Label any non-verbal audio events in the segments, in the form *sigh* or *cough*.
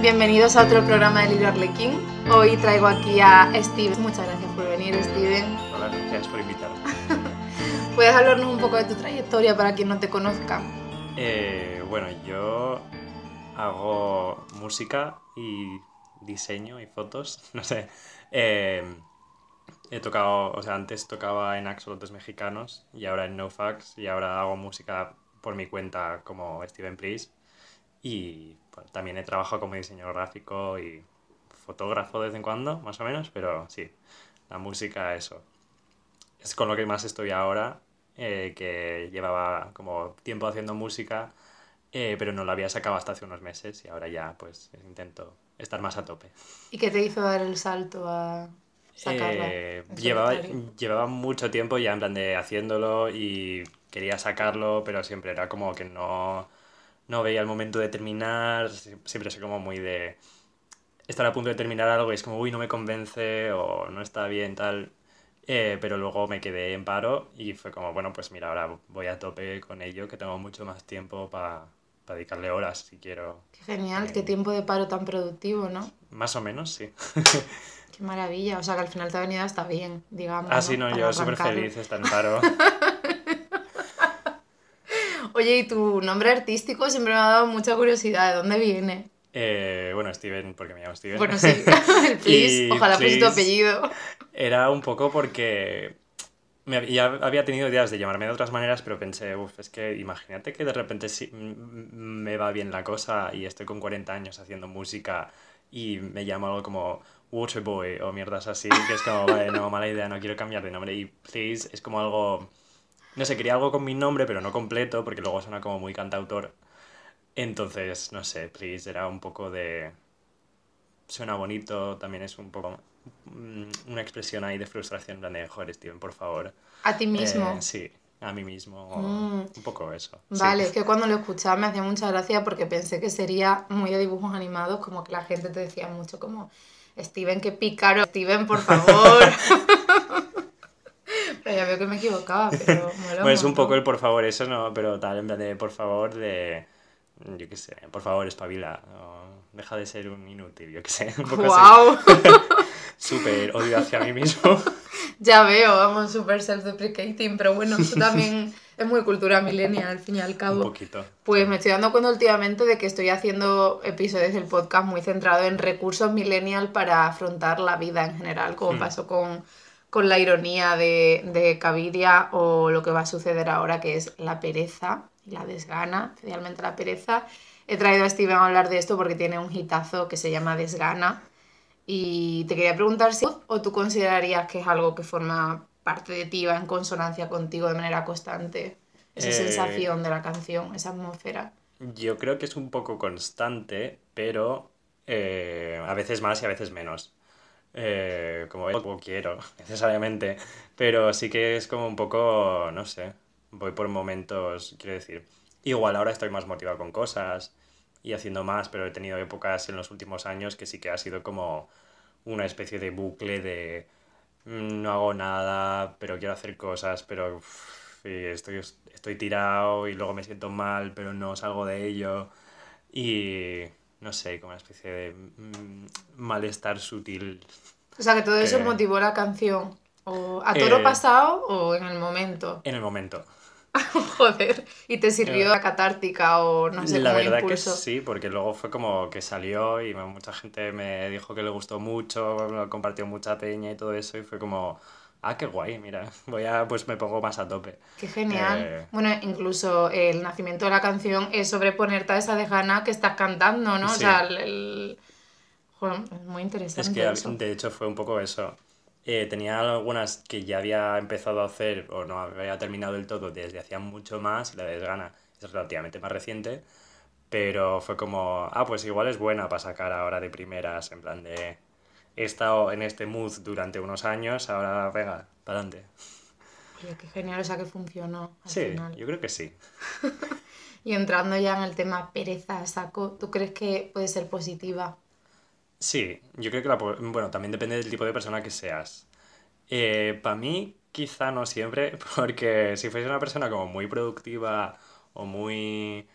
bienvenidos a otro programa de Libro Arlequín. Hoy traigo aquí a Steven. Muchas gracias por venir, Steven. Hola, gracias por invitarme. *laughs* ¿Puedes hablarnos un poco de tu trayectoria para quien no te conozca? Eh, bueno, yo hago música y diseño y fotos, *laughs* no sé. Eh, he tocado, o sea, antes tocaba en Axolotes Mexicanos y ahora en NoFax y ahora hago música por mi cuenta como Steven Please. Y también he trabajado como diseñador gráfico y fotógrafo de vez en cuando, más o menos, pero sí, la música, eso. Es con lo que más estoy ahora, eh, que llevaba como tiempo haciendo música, eh, pero no la había sacado hasta hace unos meses y ahora ya pues intento estar más a tope. ¿Y qué te hizo dar el salto a sacarla? Eh, llevaba, llevaba mucho tiempo ya en plan de haciéndolo y quería sacarlo, pero siempre era como que no, no veía el momento de terminar, sie- siempre soy como muy de estar a punto de terminar algo y es como, uy, no me convence o no está bien, tal. Eh, pero luego me quedé en paro y fue como, bueno, pues mira, ahora voy a tope con ello, que tengo mucho más tiempo para dedicarle horas si quiero. Qué genial, qué tiempo de paro tan productivo, ¿no? Más o menos, sí. Qué maravilla. O sea, que al final te ha venido hasta bien, digamos. Así no, Para yo súper feliz estar en paro. *laughs* Oye, y tu nombre artístico siempre me ha dado mucha curiosidad. ¿De dónde viene? Eh, bueno, Steven, porque me llamo Steven. Bueno, sí, *laughs* *laughs* el please. Y Ojalá fuese tu please. apellido. Era un poco porque me, ya había tenido ideas de llamarme de otras maneras, pero pensé, uff, es que imagínate que de repente m- me va bien la cosa y estoy con 40 años haciendo música y me llamo algo como Waterboy o mierdas así, que es como, vale, no, mala idea, no quiero cambiar de nombre. Y Please es como algo, no sé, quería algo con mi nombre, pero no completo, porque luego suena como muy cantautor. Entonces, no sé, Please era un poco de... Suena bonito, también es un poco mm, una expresión ahí de frustración, en plan de, joder, Steven, por favor. A ti mismo. Eh, sí, a mí mismo, Mm. un poco eso. sí. Vale, es que cuando lo escuchaba me hacía mucha gracia porque pensé que sería muy de dibujos animados, como que la gente te decía mucho como, Steven, qué pícaro, Steven, por favor. *laughs* pero ya veo que me equivocaba, pero *laughs* mola Pues un poco el por favor, eso no, pero tal, en plan de por favor, de. Yo qué sé, por favor, espabila. o deja de ser un inútil, yo qué sé. Un poco. ¡Guau! *laughs* Súper odio hacia mí mismo. *laughs* ya veo, vamos, súper self-deprecating, pero bueno, eso también es muy cultura millennial, al fin y al un cabo. poquito. Pues me estoy dando cuenta últimamente de que estoy haciendo episodios del podcast muy centrado en recursos millennial para afrontar la vida en general, como Hmm. pasó con, con la ironía de, de Caviria o lo que va a suceder ahora, que es la pereza y la desgana, especialmente la pereza. He traído a Steven a hablar de esto porque tiene un hitazo que se llama Desgana. Y te quería preguntar si o tú considerarías que es algo que forma parte de ti, va en consonancia contigo de manera constante, esa Eh, sensación de la canción, esa atmósfera. Yo creo que es un poco constante, pero eh, a veces más y a veces menos. Eh, como quiero, *laughs* necesariamente. Pero sí que es como un poco, no sé, voy por momentos, quiero decir. Igual ahora estoy más motivado con cosas y haciendo más, pero he tenido épocas en los últimos años que sí que ha sido como una especie de bucle de mm, no hago nada, pero quiero hacer cosas, pero estoy, estoy tirado y luego me siento mal, pero no salgo de ello. Y no sé, como una especie de mm, malestar sutil. O sea, que todo eso motivó la canción. O a toro Eh, pasado o en el momento. *laughs* En el momento. *laughs* Joder. Y te sirvió Eh, la catártica o no sé, la como verdad que sí, porque luego fue como que salió y mucha gente me dijo que le gustó mucho, lo compartió mucha peña y todo eso y fue como, ah, qué guay, mira, *laughs* voy a, pues me pongo más a tope. Qué genial. Eh, Bueno, incluso el nacimiento de la canción es sobreponerte a esa desgana que estás cantando, ¿no? O Sí. sea, el... el- Joder, es muy interesante Es que eso. de hecho fue un poco eso. Eh, tenía algunas que ya había empezado a hacer o no había terminado del todo desde hacía mucho más la de Desgana es relativamente más reciente, pero fue como, ah, pues igual es buena para sacar ahora de primeras, en plan de, he estado en este mood durante unos años, ahora venga, para adelante. Oye, qué genial, o sea, que funcionó al Sí, final. yo creo que sí. *laughs* Y entrando ya en el tema pereza saco, ¿tú crees que puede ser positiva? Sí, yo creo que la... Bueno, también depende del tipo de persona que seas. Para mí, quizá no siempre, *laughs* porque si fuese una persona como muy productiva o muy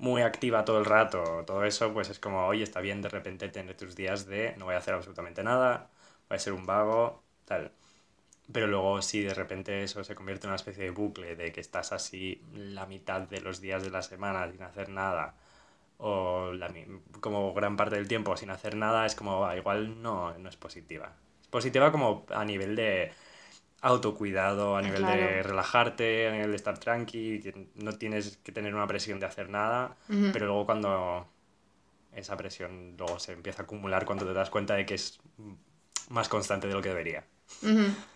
muy activa todo el rato, todo eso, pues es como, oye, está bien de repente tener tus días de no voy a hacer absolutamente nada, voy a ser un vago, tal. Pero luego si de repente eso se convierte en una especie de bucle de que estás así la mitad de los días de la semana sin hacer nada, o la, como gran parte del tiempo sin hacer nada, es como, ah, igual no, no es positiva. Es positiva como a nivel de autocuidado, a nivel de relajarte, a nivel de estar tranqui, no tienes que tener una presión de hacer nada, pero luego cuando esa presión luego se empieza a acumular cuando te das cuenta de que es más constante de lo que debería.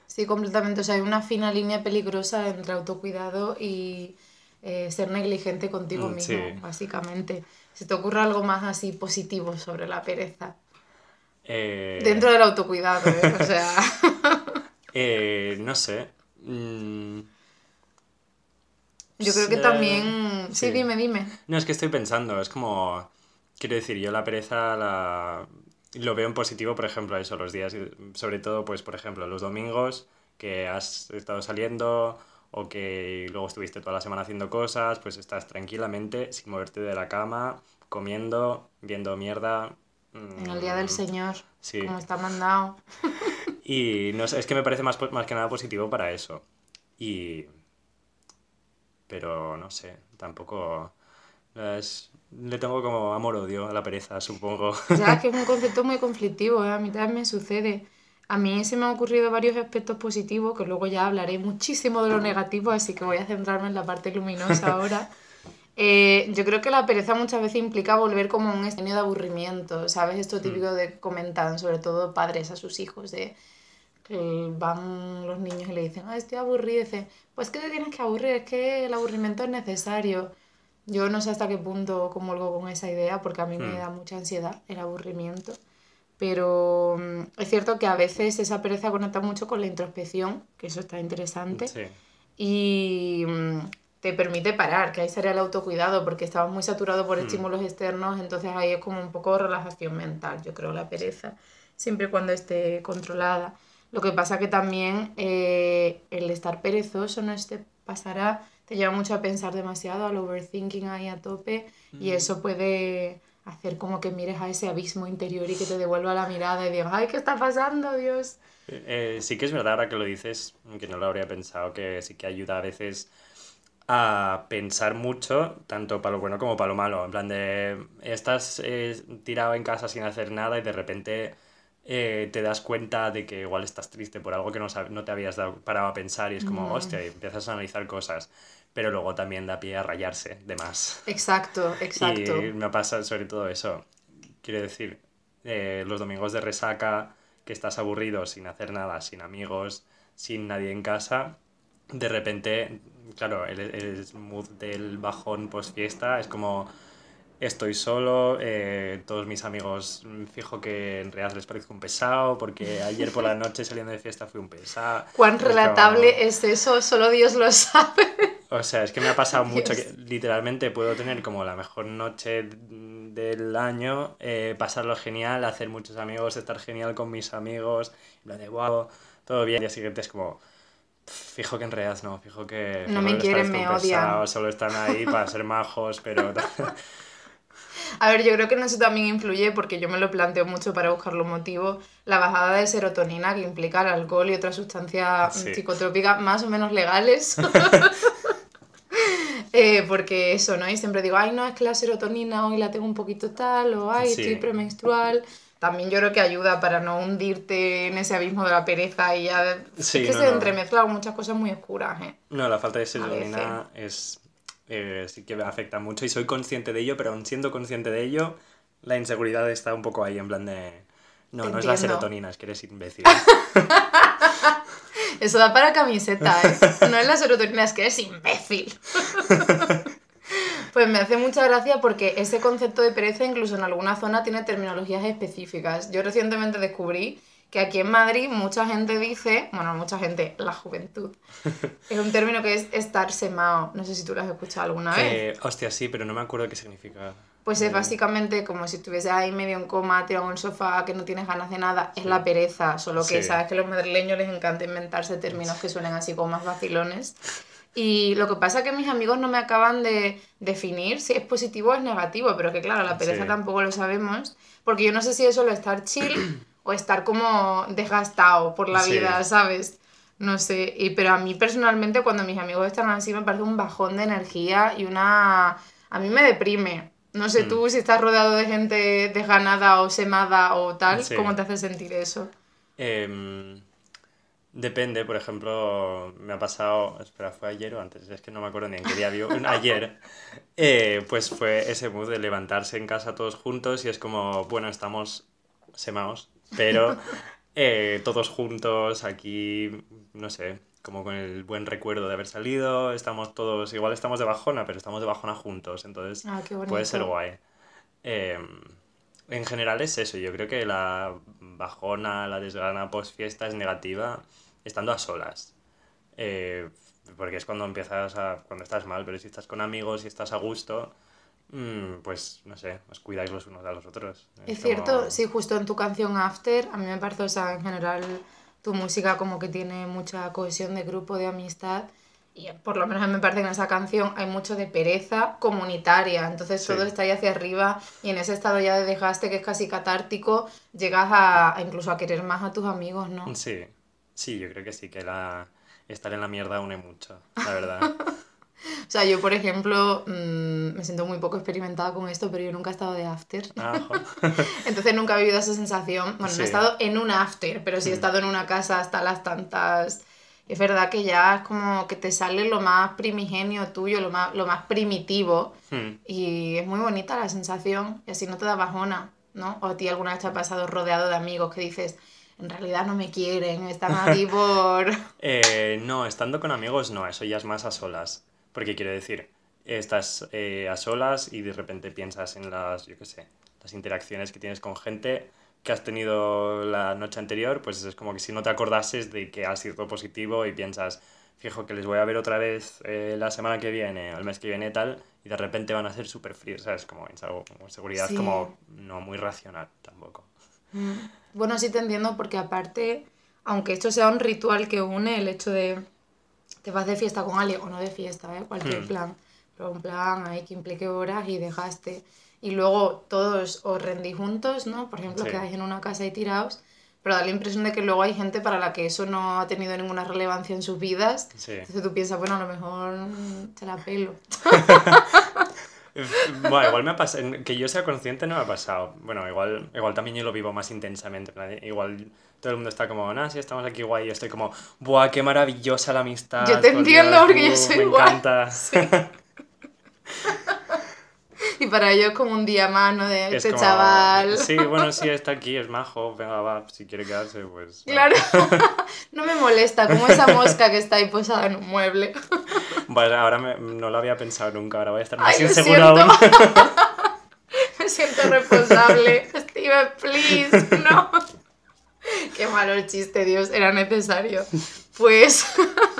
Sí, completamente. O sea, hay una fina línea peligrosa entre autocuidado y eh, ser negligente contigo mm, mismo, básicamente. ¿Se te ocurre algo más así positivo sobre la pereza? Eh, Dentro del autocuidado, ¿eh? O sea... *laughs* Eh, no sé. Mm. Yo creo que también... Sí, dime, dime. No, es que estoy pensando, es como... Quiero decir, yo la pereza la... lo veo en positivo, por ejemplo, eso, los días, sobre todo, pues, por ejemplo, los domingos que has estado saliendo o que luego estuviste toda la semana haciendo cosas, pues estás tranquilamente, sin moverte de la cama, comiendo, viendo mierda. En el Día del mm, Señor, sí. como está mandado. *laughs* Y no sé, es que me parece más, más que nada positivo para eso. Y... Pero no sé, tampoco... Le tengo como amor-odio a la pereza, supongo. Ya, que es un *laughs* concepto muy conflictivo, ¿eh? a mí también me sucede. A mí se me han ocurrido varios aspectos positivos, que luego ya hablaré muchísimo de lo negativo, así que voy a centrarme en la parte luminosa *laughs* ahora. Eh, yo creo que la pereza muchas veces implica volver como un escenario de aburrimiento, ¿sabes? Esto típico mm. de comentan, sobre todo padres a sus hijos, de que van los niños y le dicen, ah, estoy aburrido, y dice, pues que te tienes que aburrir, es que el aburrimiento es necesario. Yo no sé hasta qué punto comulgo con esa idea, porque a mí me hmm. da mucha ansiedad el aburrimiento. Pero mm, es cierto que a veces esa pereza conecta mucho con la introspección, que eso está interesante. Y mm, te permite parar, que ahí sería el autocuidado, porque estabas muy saturado por hmm. estímulos externos, entonces ahí es como un poco relajación mental, yo creo, la pereza, siempre cuando esté controlada. Lo que pasa que también eh, el estar perezoso no te pasará, te lleva mucho a pensar demasiado, al overthinking ahí a tope, y eso puede hacer como que mires a ese abismo interior y que te devuelva la mirada y digas, ay, ¿qué está pasando, Dios? Eh, sí que es verdad ahora que lo dices, que no lo habría pensado, que sí que ayuda a veces a pensar mucho, tanto para lo bueno como para lo malo. En plan de, estás eh, tirado en casa sin hacer nada y de repente eh, te das cuenta de que igual estás triste por algo que no, no te habías dado, parado a pensar y es como, hostia, empiezas a analizar cosas. Pero luego también da pie a rayarse de más. Exacto, exacto. Y me pasa sobre todo eso. Quiero decir, eh, los domingos de resaca, que estás aburrido sin hacer nada, sin amigos, sin nadie en casa, de repente, claro, el, el mood del bajón post fiesta es como estoy solo, eh, todos mis amigos mm, fijo que en realidad les parezco un pesado, porque ayer por la *laughs* noche saliendo de fiesta fui un pesado. ¿Cuán relatable es eso? Solo Dios lo sabe. O sea, es que me ha pasado mucho que literalmente puedo tener como la mejor noche del año, eh, pasarlo genial, hacer muchos amigos, estar genial con mis amigos, en de wow, todo bien, y día siguiente es como fijo que en realidad no, fijo que... No me quieren, me odian. Solo están ahí para ser *laughs* majos, pero... A ver, yo creo que en eso también influye, porque yo me lo planteo mucho para buscar los motivos, la bajada de serotonina que implica el alcohol y otras sustancias psicotrópicas más o menos legales. *laughs* *laughs* Eh, porque eso, ¿no? Y siempre digo, ay, no, es que la serotonina hoy la tengo un poquito tal, o ay, estoy premenstrual. También yo creo que ayuda para no hundirte en ese abismo de la pereza y ya... es que se entremezclan muchas cosas muy oscuras, ¿eh? No, la falta de serotonina es eh, sí que me afecta mucho y soy consciente de ello, pero aún siendo consciente de ello, la inseguridad está un poco ahí en plan de... No, no es la serotonina, es que eres imbécil. *laughs* Eso da para camiseta, ¿eh? *laughs* No es la serotonina, es que eres imbécil. Pues me hace mucha gracia porque ese concepto de pereza incluso en alguna zona tiene terminologías específicas. Yo recientemente descubrí que aquí en Madrid mucha gente dice, bueno, mucha gente, la juventud, *laughs* es un término que es estar semao. No sé si tú lo has escuchado alguna vez. Eh, hostia, sí, pero no me acuerdo qué significa. Pues es básicamente como si estuviese ahí medio en coma, tirado en el sofá, que no tienes ganas de nada. Es la pereza, solo que sabes que a los madrileños les encanta inventarse términos que suenen así como más vacilones. Y lo que pasa es que mis amigos no me acaban de definir si es positivo o es negativo, pero que claro, la pereza Sí. tampoco lo sabemos, porque yo no sé si es solo estar chill *clears throat* o estar como desgastado por la Sí. vida, ¿sabes? No sé, y, pero a mí personalmente cuando mis amigos están así me parece un bajón de energía y una... A mí me deprime. No sé Mm. tú si estás rodeado de gente desganada o semada o tal, Sí. ¿cómo te hace sentir eso? Em, depende, por ejemplo, me ha pasado, espera, fue ayer o antes, es que no me acuerdo ni en qué día vivo, *laughs* ayer, eh, pues fue ese mood de levantarse en casa todos juntos y es como, bueno, estamos semaos, pero eh, todos juntos aquí, no sé, como con el buen recuerdo de haber salido, estamos todos, igual estamos de bajona, pero estamos de bajona juntos, entonces Ah, puede ser guay. Em, en general es eso, yo creo que la bajona, la desgana post fiesta es negativa estando a solas. Eh, porque es cuando empiezas a. cuando estás mal, pero si estás con amigos y estás a gusto, pues no sé, os cuidáis los unos a los otros. Es cierto, sí, justo en tu canción After, a mí me parece, o sea, en general tu música como que tiene mucha cohesión de grupo, de amistad, y por lo menos a mí me parece que en esa canción hay mucho de pereza comunitaria, entonces Sí. todo está ahí hacia arriba y en ese estado ya de desgaste que es casi catártico, llegas a, a incluso a querer más a tus amigos, ¿no? Sí, sí, yo creo que sí, que la... estar en la mierda une mucho, la verdad. *laughs* O sea, yo, por ejemplo, mm, me siento muy poco experimentada con esto, pero yo nunca he estado de After. *laughs* Entonces nunca he vivido esa sensación. Bueno, no Sí. he estado en un after, pero sí he Mm. estado en una casa hasta las tantas. Es verdad que ya es como que te sale lo más primigenio tuyo, lo más, lo más primitivo. Hmm. Y es muy bonita la sensación. Y así no te da bajona, ¿no? O a ti alguna vez te ha pasado rodeado de amigos que dices, en realidad no me quieren, están aquí *laughs* por... Eh, no, estando con amigos no, eso ya es más a solas. Porque quiero decir, estás eh, a solas y de repente piensas en las, yo qué sé, las interacciones que tienes con gente que has tenido la noche anterior, pues es como que si no te acordases de que ha sido positivo y piensas, fijo que les voy a ver otra vez eh, la semana que viene o el mes que viene tal, y de repente van a ser súper fríos, ¿sabes? Como es algo como seguridad Sí. como no muy racional tampoco. Mm. Bueno, sí te entiendo porque aparte, aunque esto sea un ritual que une el hecho de te vas de fiesta con alguien o no de fiesta, ¿eh? cualquier Hmm. plan, pero un plan ahí que implique horas y dejaste y luego todos os rendís juntos, ¿no? Por ejemplo, Sí. quedáis en una casa y tiraos, pero da la impresión de que luego hay gente para la que eso no ha tenido ninguna relevancia en sus vidas. Sí. Entonces tú piensas, bueno, a lo mejor te la pelo. *laughs* Bueno, igual me ha pasado, que yo sea consciente no me ha pasado. Bueno, igual, igual también yo lo vivo más intensamente. Igual todo el mundo está como, nah, sí, estamos aquí guay. Y yo estoy como, buah, qué maravillosa la amistad. Yo te por entiendo, Dios, porque yo buh, soy Me igual". encanta. Sí. *laughs* y para ellos es como un día más, ¿no? De Es este como, chaval. Sí, bueno, sí, está aquí, es majo. Venga, va, si quiere quedarse, pues. va". Claro, *laughs* no me molesta, como esa mosca que está ahí posada en un mueble. Vale, ahora me- no lo había pensado nunca, ahora voy a estar más Ay, lo inseguro siento. aún. *laughs* Me siento responsable. Steven, please, no. *laughs* Qué malo el chiste, Dios, era necesario. Pues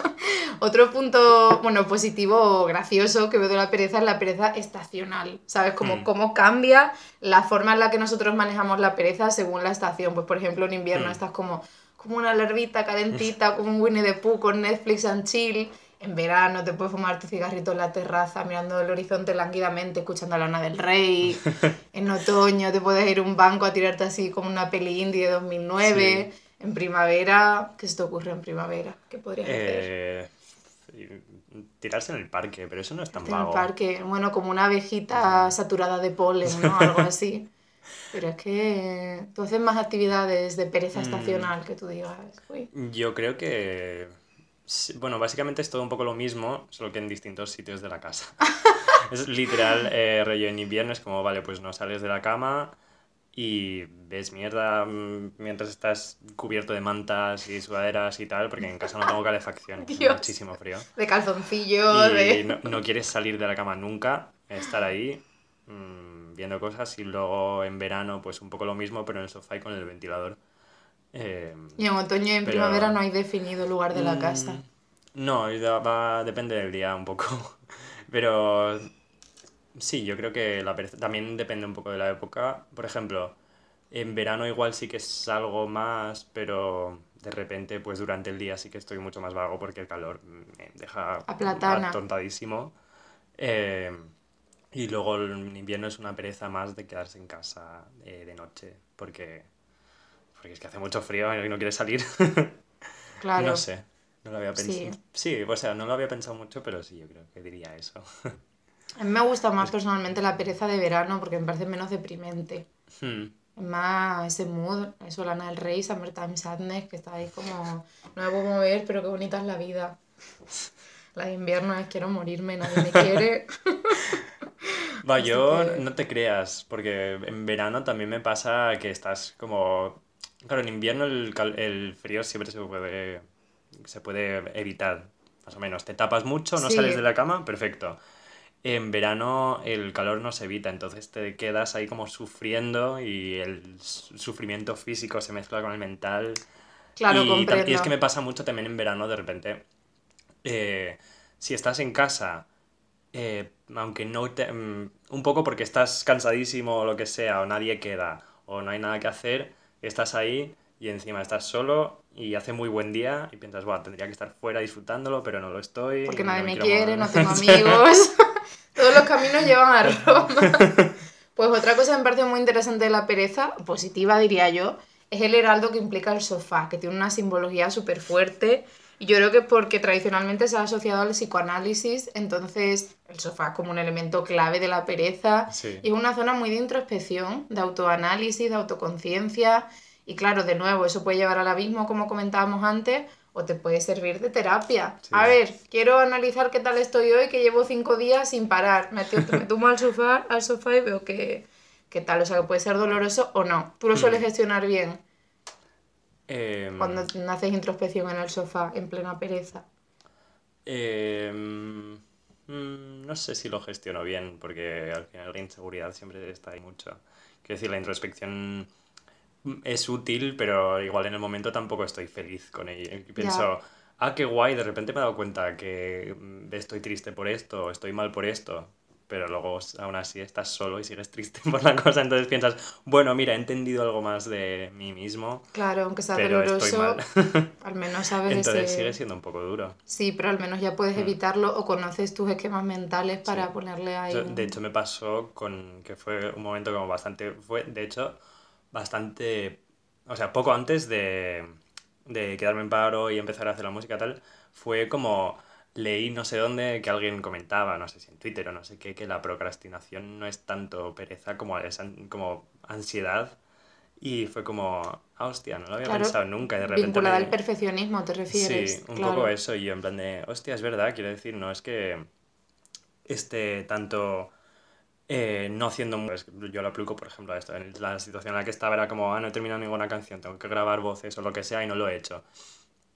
*laughs* otro punto, bueno, positivo o gracioso que veo de la pereza es la pereza estacional. ¿Sabes? Como Mm. cómo cambia la forma en la que nosotros manejamos la pereza según la estación. Pues por ejemplo, en invierno Mm. estás como, como una larvita calentita, como un Winnie the Pooh con Netflix and chill. En verano te puedes fumar tu cigarrito en la terraza mirando el horizonte lánguidamente, escuchando a Lana del Rey. *laughs* En otoño te puedes ir a un banco a tirarte así como una peli indie de 2009. En primavera, ¿qué se te ocurre en primavera? ¿Qué podrías hacer? Eh, tirarse en el parque, pero eso no es tan En el vago. parque, bueno, como una abejita saturada de polen, ¿no? *laughs* Algo así. Pero es que tú haces más actividades de pereza Mm. estacional que tú digas, uy. Yo creo que. Bueno, básicamente es todo un poco lo mismo, solo que en distintos sitios de la casa. *laughs* es literal, eh, rollo en invierno es como, vale, pues no sales de la cama y ves mierda mm, mientras estás cubierto de mantas y sudaderas y tal, porque en casa no tengo calefacción, muchísimo frío. De calzoncillo, Y de... no, no quieres salir de la cama nunca, estar ahí mm, viendo cosas y luego en verano pues un poco lo mismo, pero en el sofá y con el ventilador. Eh, Y en otoño y en Pero- primavera no hay definido lugar de la casa. Mm, No, y da- va, depende del día un poco. *laughs* Pero sí, yo creo que la pereza también depende un poco de la época. Por ejemplo, En verano igual sí que salgo más, pero de repente, pues durante el día sí que estoy mucho más vago porque el calor me deja atontadísimo. Eh, y luego el invierno es una pereza más de quedarse en casa eh, de noche, porque, porque es que hace mucho frío y no quieres salir. *laughs* Claro. No sé, no lo había Sí. pensado. Sí. o sea, no lo había pensado mucho, pero sí, yo creo que diría eso. *laughs* A mí me gusta más personalmente la pereza de verano porque me parece menos deprimente. Hmm. Más ese mood, eso, Lana del Rey, Summertime Sadness, que está ahí como, no me puedo mover, pero qué bonita es la vida. La de invierno es quiero morirme, nadie me quiere. *laughs* Va, yo que- no te creas, porque en verano también me pasa que estás como... Claro, en invierno el, cal- el frío siempre se puede, se puede evitar, más o menos. Te tapas mucho, no Sí. sales de la cama, perfecto. En verano el calor no se evita, entonces te quedas ahí como sufriendo y el su- sufrimiento físico se mezcla con el mental. Claro, y, y es que me pasa mucho también en verano, de repente. eh, si estás en casa, eh, aunque no te. mm, un poco porque estás cansadísimo o lo que sea, o nadie queda, o no hay nada que hacer, estás ahí y encima estás solo y hace muy buen día y piensas, Buah, tendría que estar fuera disfrutándolo, pero no lo estoy. Porque no nadie me quiere, mover". no tengo *laughs* amigos. *laughs* Todos los caminos llevan a Roma. *laughs* Pues otra cosa que me parece muy interesante de la pereza, positiva diría yo, es el heraldo que implica el sofá, que tiene una simbología súper fuerte. Y yo creo que porque tradicionalmente se ha asociado al psicoanálisis, entonces el sofá es como un elemento clave de la pereza. Sí. Y es una zona muy de introspección, de autoanálisis, de autoconciencia. Y claro, de nuevo, eso puede llevar al abismo, como comentábamos antes, o te puede servir de terapia. Sí. A ver, quiero analizar qué tal estoy hoy, que llevo cinco días sin parar. Me, me tumbo al sofá, al sofá y veo que, qué tal. O sea, que puede ser doloroso o no. Tú lo sueles Hmm. gestionar bien Em, cuando haces introspección en el sofá, en plena pereza. Em, mm, no sé si lo gestiono bien, porque al final la inseguridad siempre está ahí mucho. Quiero decir, la introspección es útil, pero igual en el momento tampoco estoy feliz con ella. Pienso, ah, qué guay, de repente me he dado cuenta que mm, estoy triste por esto, estoy mal por esto. Pero luego aún así estás solo y sigues triste *laughs* por la cosa, entonces piensas, bueno, mira, he entendido algo más de mí mismo, Claro, aunque sea pero estoy doloroso, mal. *laughs* al menos sabes Entonces ese... sigue siendo un poco duro. Sí, pero al menos ya puedes Mm. evitarlo o conoces tus esquemas mentales para Sí. ponerle ahí. Yo, de hecho, me pasó con que fue un momento como bastante, fue de hecho bastante, o sea, poco antes de, de quedarme en paro y empezar a hacer la música tal, fue como leí no sé dónde que alguien comentaba, no sé si en Twitter o no sé qué, que la procrastinación no es tanto pereza como, es an- como ansiedad. Y fue como, ah, hostia, no lo había Claro, pensado nunca. Y de repente vinculada me- al perfeccionismo, ¿te refieres? Sí, un Claro. poco eso, y yo en plan de, hostia, es verdad, quiero decir, no es que esté tanto eh, no haciendo... mu- es que Yo lo aplico, por ejemplo, a esto, en la situación en la que estaba era como, ah, no he terminado ninguna canción, tengo que grabar voces o lo que sea y no lo he hecho.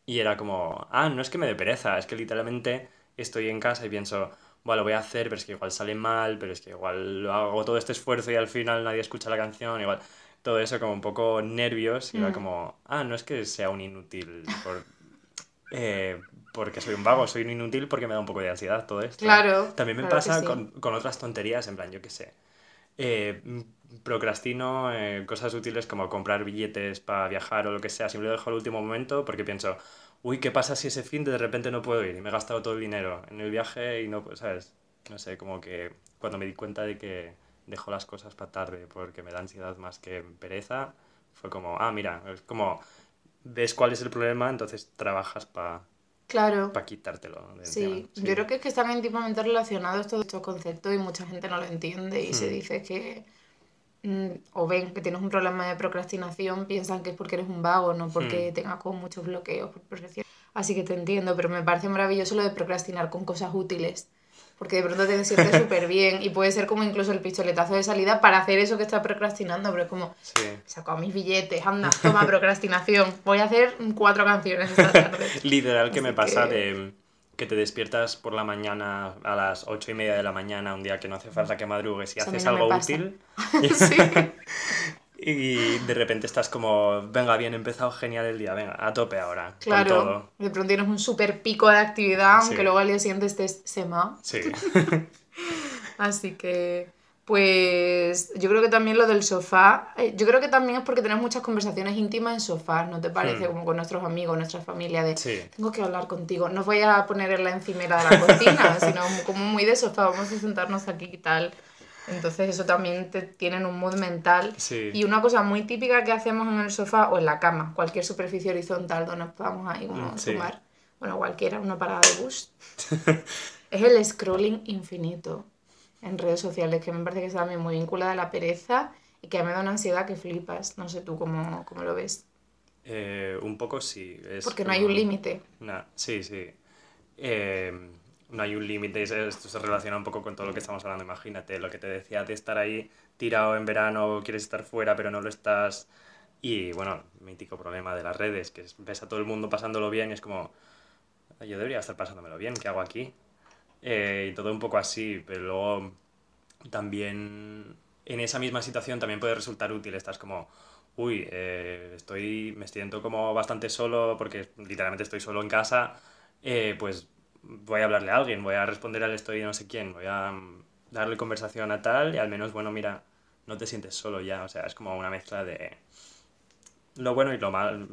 Y era como, ah, no es que me dé pereza, es que literalmente estoy en casa y pienso, bueno, lo voy a hacer, pero es que igual sale mal, pero es que igual lo hago todo este esfuerzo y al final nadie escucha la canción, igual todo eso como un poco nervios y era Mm. como, ah, no es que sea un inútil por, eh, porque soy un vago, soy un inútil porque me da un poco de ansiedad todo esto. Claro, También me claro pasa sí. con, con otras tonterías, en plan, yo qué sé. Eh, procrastino eh, cosas útiles como comprar billetes para viajar o lo que sea, siempre lo dejo al último momento porque pienso, uy, ¿qué pasa si ese fin de repente no puedo ir y me he gastado todo el dinero en el viaje y no, ¿sabes? No sé, como que cuando me di cuenta de que dejo las cosas para tarde porque me da ansiedad más que pereza, fue como, ah, mira, es como ves cuál es el problema, entonces trabajas para Claro. quitártelo de Sí, encima. yo creo que es que están íntimamente relacionados todos estos conceptos y mucha gente no lo entiende y se Hmm. dice que o ven que tienes un problema de procrastinación, piensan que es porque eres un vago, no porque Hmm. tengas como muchos bloqueos por. Así que te entiendo, pero me parece maravilloso lo de procrastinar con cosas útiles. Porque de pronto te sientes *laughs* súper bien y puede ser como incluso el pistoletazo de salida para hacer eso que estás procrastinando, pero es como, Sí. he sacado mis billetes, anda, toma procrastinación, voy a hacer cuatro canciones esta tarde. *laughs* Literal que me pasa que- de que te despiertas por la mañana a las ocho y media de la mañana, un día que no hace falta que madrugues y Eso haces no algo pasa. útil *laughs* *laughs* y de repente estás como, venga, bien, empezado genial el día, venga, a tope ahora, con Claro, todo. de pronto tienes un súper pico de actividad, aunque Sí. luego al día siguiente estés sema. Sí, *laughs* Así que, Pues yo creo que también lo del sofá, eh, yo creo que también es porque tenemos muchas conversaciones íntimas en sofá, ¿no te parece? Hmm. Como con nuestros amigos, nuestra familia, de Sí. tengo que hablar contigo, no os voy a poner en la encimera de la cocina, *laughs* sino como muy de sofá, vamos a sentarnos aquí y tal. Entonces eso también te tienen un mood mental. Sí. Y una cosa muy típica que hacemos en el sofá o en la cama, cualquier superficie horizontal donde nos podamos ahí como Mm, sí. sumar, bueno, cualquiera, una parada de bus, *laughs* es el scrolling infinito en redes sociales, que me parece que está también muy vinculada a la pereza y que me da una ansiedad que flipas. No sé tú cómo, cómo lo ves. Eh, un poco sí. Es Porque no hay un límite. Nah, sí, sí. Eh, no hay un límite, es- esto se relaciona un poco con todo lo que estamos hablando. Imagínate lo que te decía de estar ahí tirado en verano, quieres estar fuera, pero no lo estás. Y bueno, mítico problema de las redes, que es- ves a todo el mundo pasándolo bien y es como, yo debería estar pasándomelo bien, ¿qué hago aquí? Eh, y todo un poco así, pero luego también en esa misma situación también puede resultar útil. Estás como, uy, eh, estoy, me siento como bastante solo porque literalmente estoy solo en casa, eh, pues voy a hablarle a alguien, voy a responder al estoy no sé quién, voy a mm, darle conversación a tal y al menos, bueno, mira, no te sientes solo ya, o sea, es como una mezcla de lo bueno y lo mal.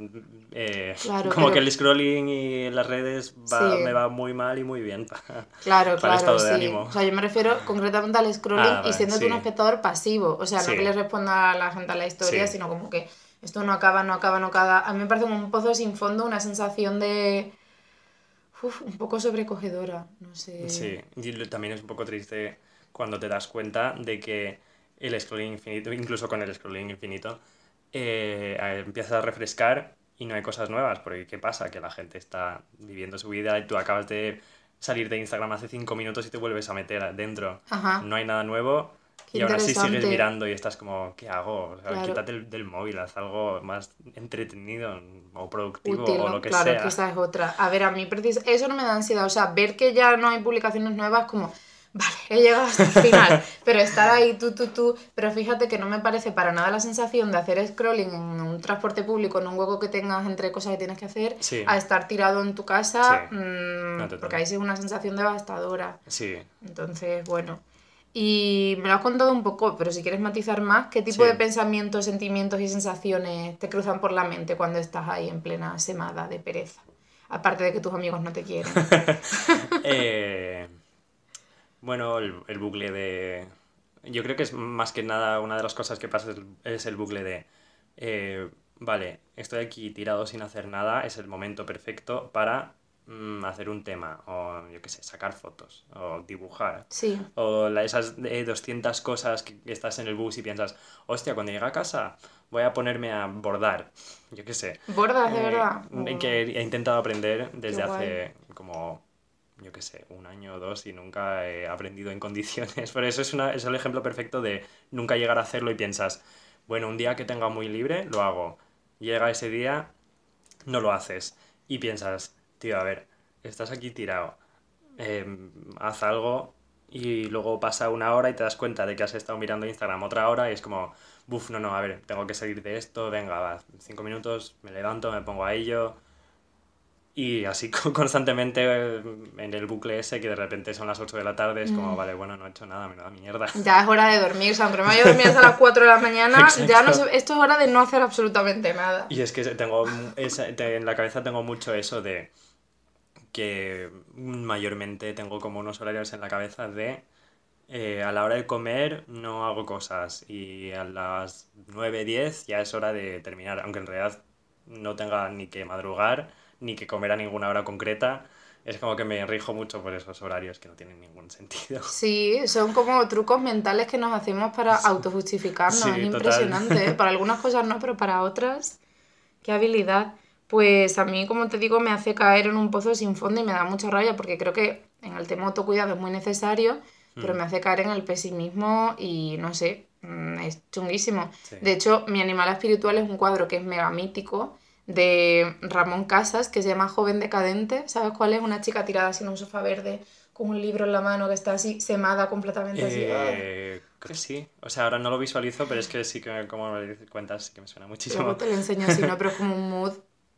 eh, Claro, como pero- que el scrolling y las redes va- Sí. me va muy mal y muy bien. para- Claro, *laughs* para el claro, estado de sí. ánimo. O sea, yo me refiero concretamente al scrolling Ah, y siendo sí. un espectador pasivo. O sea, no que le responda a la gente a la historia, sino como que esto no acaba, no acaba, no acaba. A mí me parece como un pozo sin fondo, una sensación de... Uf, un poco sobrecogedora, no sé. Sí, y también es un poco triste cuando te das cuenta de que el scrolling infinito, incluso con el scrolling infinito, eh, empiezas a refrescar y no hay cosas nuevas, porque ¿qué pasa? Que la gente está viviendo su vida y tú acabas de salir de Instagram hace cinco minutos y te vuelves a meter dentro. Ajá. No hay nada nuevo Qué y aún así sigues mirando y estás como, ¿qué hago? O sea, Claro. quítate el- del móvil, haz algo más entretenido o productivo útil, o lo que claro, sea. que esa es otra. A ver, a mí eso no me da ansiedad. O sea, ver que ya no hay publicaciones nuevas, como, vale, he llegado hasta el final. *laughs* pero estar ahí tú, tú, tú. Pero fíjate que no me parece para nada la sensación de hacer scrolling en un transporte público, en un hueco que tengas entre cosas que tienes que hacer, Sí. a estar tirado en tu casa, Sí. mm, No, porque ahí sí es una sensación devastadora. Sí, Entonces, bueno. Y me lo has contado un poco, pero si quieres matizar más, ¿qué tipo Sí. de pensamientos, sentimientos y sensaciones te cruzan por la mente cuando estás ahí en plena semana de pereza? Aparte de que tus amigos no te quieren. *laughs* Eh, bueno, el, el bucle de... Yo creo que es más que nada una de las cosas que pasa es, es el bucle de... eh, vale, estoy aquí tirado sin hacer nada, es el momento perfecto para mm, hacer un tema, o yo qué sé, sacar fotos, o dibujar. Sí, O la- esas eh, 200 cosas que estás en el bus y piensas, hostia, cuando llegue a casa voy a ponerme a bordar, yo qué sé. bordas de Eh, verdad. que he intentado aprender desde hace como, yo qué sé, un año o dos y nunca he aprendido en condiciones. *laughs* Por eso es, una, es el ejemplo perfecto de nunca llegar a hacerlo y piensas, bueno, un día que tenga muy libre, lo hago. Llega ese día, no lo haces. Y piensas, tío, a ver, estás aquí tirado, em, haz algo y luego pasa una hora y te das cuenta de que has estado mirando Instagram otra hora y es como, buf, no, no, a ver, tengo que salir de esto, venga, va, cinco minutos, me levanto, me pongo a ello. Y así *laughs* co- constantemente eh, en el bucle ese que de repente son las 8 de la tarde, es como, Mm. vale, bueno, no he hecho nada, me da mierda. Ya es hora de dormir, o sea, aunque me vaya a dormir hasta las 4 de la mañana, *laughs* ya no esto es hora de no hacer absolutamente nada. Y es que tengo esa- te- en la cabeza tengo mucho eso de que mayormente tengo como unos horarios en la cabeza de eh, a la hora de comer no hago cosas y a las 9, 10 ya es hora de terminar, aunque en realidad no tenga ni que madrugar ni que comer a ninguna hora concreta. Es como que me rijo mucho por esos horarios que no tienen ningún sentido. Sí, son como trucos mentales que nos hacemos para autojustificarnos. Sí, es impresionante. ¿eh? Para algunas cosas no, pero para otras, qué habilidad. Pues a mí, como te digo, me hace caer en un pozo sin fondo y me da mucha rabia porque creo que en el tema autocuidado es muy necesario, pero Mm. me hace caer en el pesimismo y no sé, mm, es chunguísimo. Sí. De hecho, mi animal espiritual es un cuadro que es mega mítico de Ramón Casas, que se llama Joven Decadente. ¿Sabes cuál es? Una chica tirada así en un sofá verde con un libro en la mano que está así semada completamente así. ¡ah! Eh, creo que sí. O sea, ahora no lo visualizo, pero es que sí que, como me cuentas, sí que me suena muchísimo. Luego te lo enseño así, ¿no? Pero es como un mood.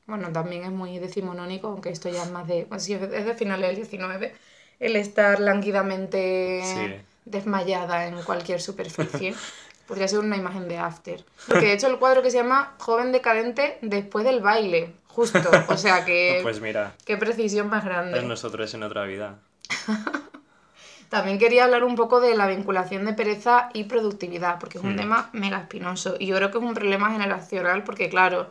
Bueno, también es muy decimonónico, aunque esto ya es más de. Bueno, sí, es de finales del 19. El estar lánguidamente Sí. desmayada en cualquier superficie. *laughs* Podría ser una imagen de After. Porque de hecho el cuadro que se llama Joven decadente después del baile, justo. O sea *laughs* que... Pues mira. Qué precisión más Es grande. nosotros en otra vida. *laughs* También quería hablar un poco de la vinculación de pereza y productividad, porque es un Hmm. tema mega espinoso. Y yo creo que es un problema generacional, porque claro,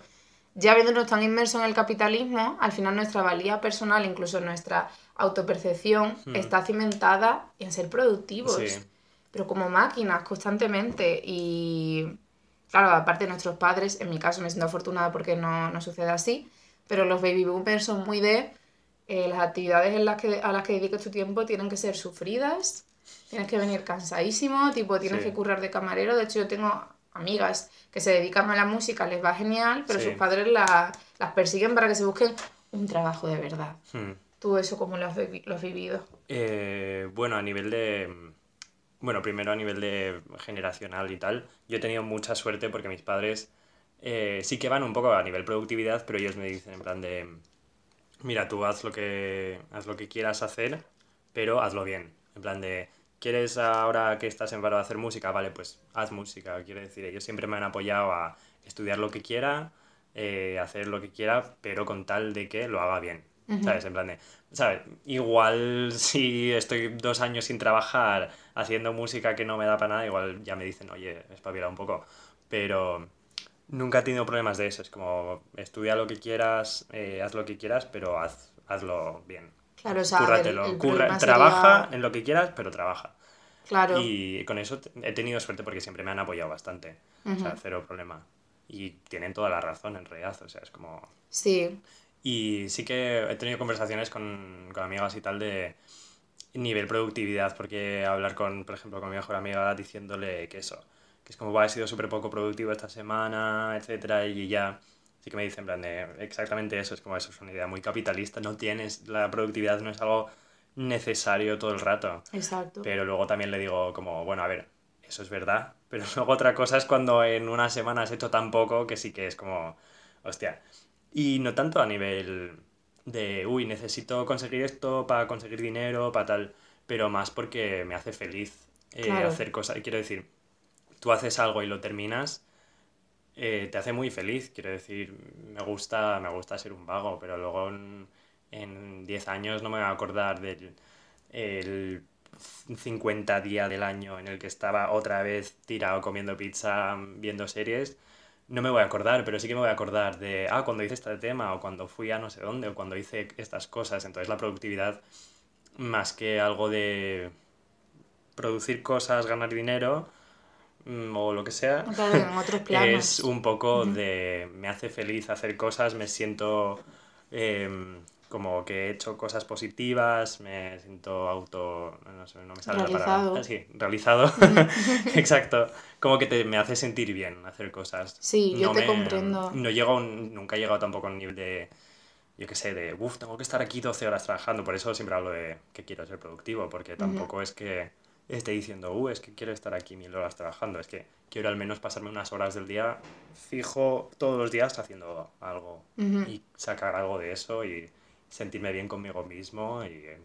ya viéndonos tan inmersos en el capitalismo, al final nuestra valía personal, incluso nuestra autopercepción, Hmm. está cimentada en ser productivos. Sí. Pero como máquinas, constantemente. Y claro, aparte de nuestros padres, en mi caso me siento afortunada porque no, no sucede así, pero los baby boomers son muy de eh, las actividades en las que, a las que dediques tu tiempo tienen que ser sufridas, tienes que venir cansadísimo, tipo tienes Sí. que currar de camarero. De hecho, yo tengo amigas que se dedican a la música, les va genial, pero Sí. sus padres la- las persiguen para que se busquen un trabajo de verdad. Hmm. ¿Tú eso cómo lo has, vivi- lo has vivido? Eh, bueno, a nivel de... Bueno, primero a nivel de generacional y tal, yo he tenido mucha suerte porque mis padres eh, sí que van un poco a nivel productividad, pero ellos me dicen en plan de, mira, tú haz lo que, haz lo que quieras hacer, pero hazlo bien. En plan de, ¿quieres ahora que estás en paro hacer música? Vale, pues haz música. Quiero decir, ellos siempre me han apoyado a estudiar lo que quiera, eh, hacer lo que quiera, pero con tal de que lo haga bien. ¿Sabes? En plan de, ¿sabes? Igual *laughs* si estoy dos años sin trabajar haciendo música que no me da para nada, igual ya me dicen, oye, espabila un poco. Pero nunca he tenido problemas de eso. Es como, estudia lo que quieras, eh, haz lo que quieras, pero haz, hazlo bien. Claro, o sea, Cúrratelo. el sería- Trabaja en lo que quieras, pero trabaja. Claro. Y con eso he tenido suerte porque siempre me han apoyado bastante. O sea, cero problema. Y tienen toda la razón en realidad. O sea, es como... Sí, Y sí que he tenido conversaciones con, con amigas y tal de nivel productividad, porque hablar con, por ejemplo, con mi mejor amiga diciéndole que eso, que es como, va, he sido súper poco productivo esta semana, etcétera, y ya sí que me dicen, en plan, de, exactamente eso, es como, eso es una idea muy capitalista, no tienes, la productividad no es algo necesario todo el rato. exacto. Pero luego también le digo como, bueno, a ver, eso es verdad, pero *laughs* luego otra cosa es cuando en una semana has hecho tan poco que sí que es como, hostia. Y no tanto a nivel de, uy, necesito conseguir esto para conseguir dinero, para tal, pero más porque me hace feliz eh, Claro. hacer cosas. Quiero decir, tú haces algo y lo terminas, eh, te hace muy feliz. Quiero decir, me gusta, me gusta ser un vago, pero luego en, en 10 años no me voy a acordar del el 50 día del año en el que estaba otra vez tirado comiendo pizza, viendo series. No me voy a acordar, pero sí que me voy a acordar de, ah, cuando hice este tema, o cuando fui a no sé dónde, o cuando hice estas cosas. Entonces la productividad, más que algo de producir cosas, ganar dinero, mm, o lo que sea, Claro, otros es un poco de me hace feliz hacer cosas, me siento em, como que he hecho cosas positivas, me siento auto, no sé, no me sale la Realizado. palabra. Ah, sí, realizado. *laughs* *laughs* Exacto. Como que te, me hace sentir bien hacer cosas. Sí, yo te me- comprendo. No llego nunca he llegado tampoco a un nivel de yo qué sé, de, uff, tengo que estar aquí 12 horas trabajando. Por eso siempre hablo de que quiero ser productivo, porque tampoco es que esté diciendo, uh, es que quiero estar aquí mil horas trabajando. Es que quiero al menos pasarme unas horas del día fijo todos los días haciendo algo y sacar algo de eso y sentirme bien conmigo mismo y eh,